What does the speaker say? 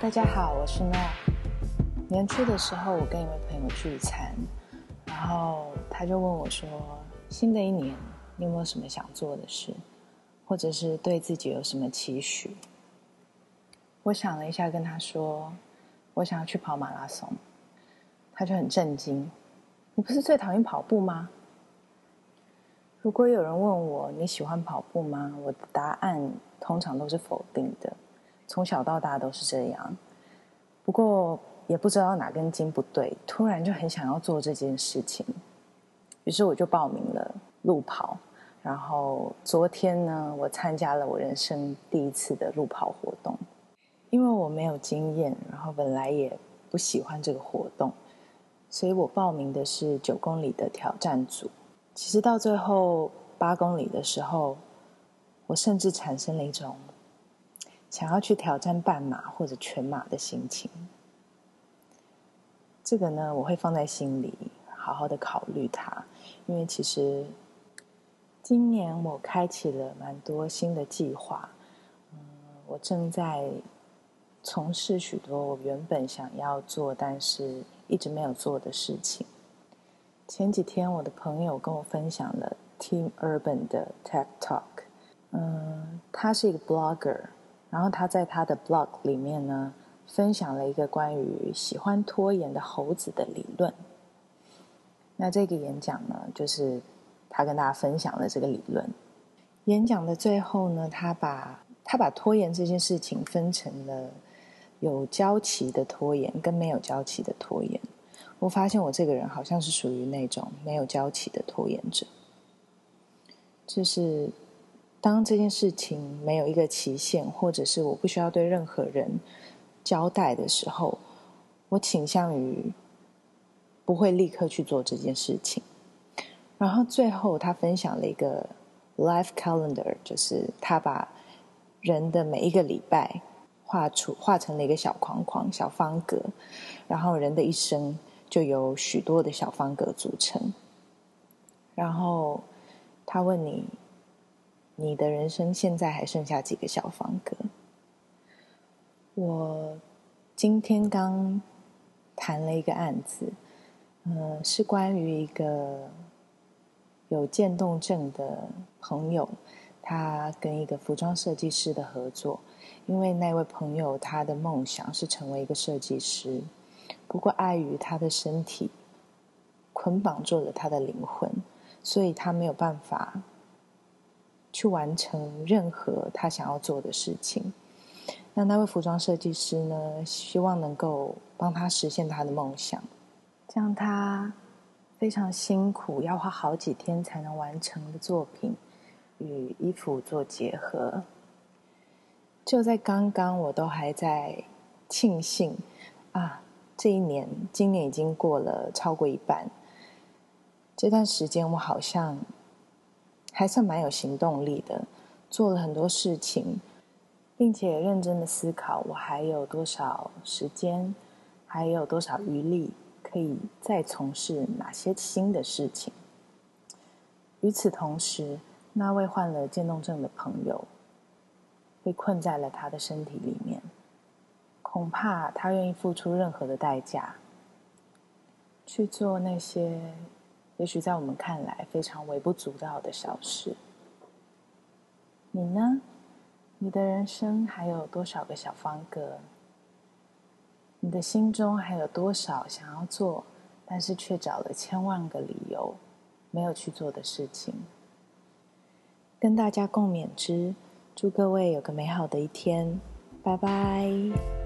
大家好，我是诺。年初的时候，我跟一位朋友聚餐，然后他就问我说：“新的一年，你有没有什么想做的事，或者是对自己有什么期许？”我想了一下，跟他说：“我想要去跑马拉松。”他就很震惊：“你不是最讨厌跑步吗？”如果有人问我你喜欢跑步吗？我的答案通常都是否定的。从小到大都是这样，不过也不知道哪根筋不对，突然就很想要做这件事情，于是我就报名了路跑。然后昨天呢，我参加了我人生第一次的路跑活动。因为我没有经验，然后本来也不喜欢这个活动，所以我报名的是九公里的挑战组。其实到最后八公里的时候，我甚至产生了一种。想要去挑战半马或者全马的心情，这个呢，我会放在心里，好好的考虑它。因为其实今年我开启了蛮多新的计划，嗯，我正在从事许多我原本想要做但是一直没有做的事情。前几天我的朋友跟我分享了 Team Urban 的 TED Talk，嗯，他是一个 blogger。然后他在他的 blog 里面呢，分享了一个关于喜欢拖延的猴子的理论。那这个演讲呢，就是他跟大家分享了这个理论。演讲的最后呢，他把他把拖延这件事情分成了有交期的拖延跟没有交期的拖延。我发现我这个人好像是属于那种没有交期的拖延者，就是。当这件事情没有一个期限，或者是我不需要对任何人交代的时候，我倾向于不会立刻去做这件事情。然后最后，他分享了一个 life calendar，就是他把人的每一个礼拜画出画成了一个小框框、小方格，然后人的一生就由许多的小方格组成。然后他问你。你的人生现在还剩下几个小方格？我今天刚谈了一个案子，呃，是关于一个有渐冻症的朋友，他跟一个服装设计师的合作。因为那位朋友他的梦想是成为一个设计师，不过碍于他的身体捆绑住了他的灵魂，所以他没有办法。去完成任何他想要做的事情。那那位服装设计师呢，希望能够帮他实现他的梦想，将他非常辛苦，要花好几天才能完成的作品与衣服做结合。就在刚刚，我都还在庆幸啊，这一年，今年已经过了超过一半。这段时间，我好像。还算蛮有行动力的，做了很多事情，并且认真的思考我还有多少时间，还有多少余力可以再从事哪些新的事情。与此同时，那位患了渐冻症的朋友被困在了他的身体里面，恐怕他愿意付出任何的代价去做那些。也许在我们看来非常微不足道的小事，你呢？你的人生还有多少个小方格？你的心中还有多少想要做，但是却找了千万个理由没有去做的事情？跟大家共勉之，祝各位有个美好的一天，拜拜。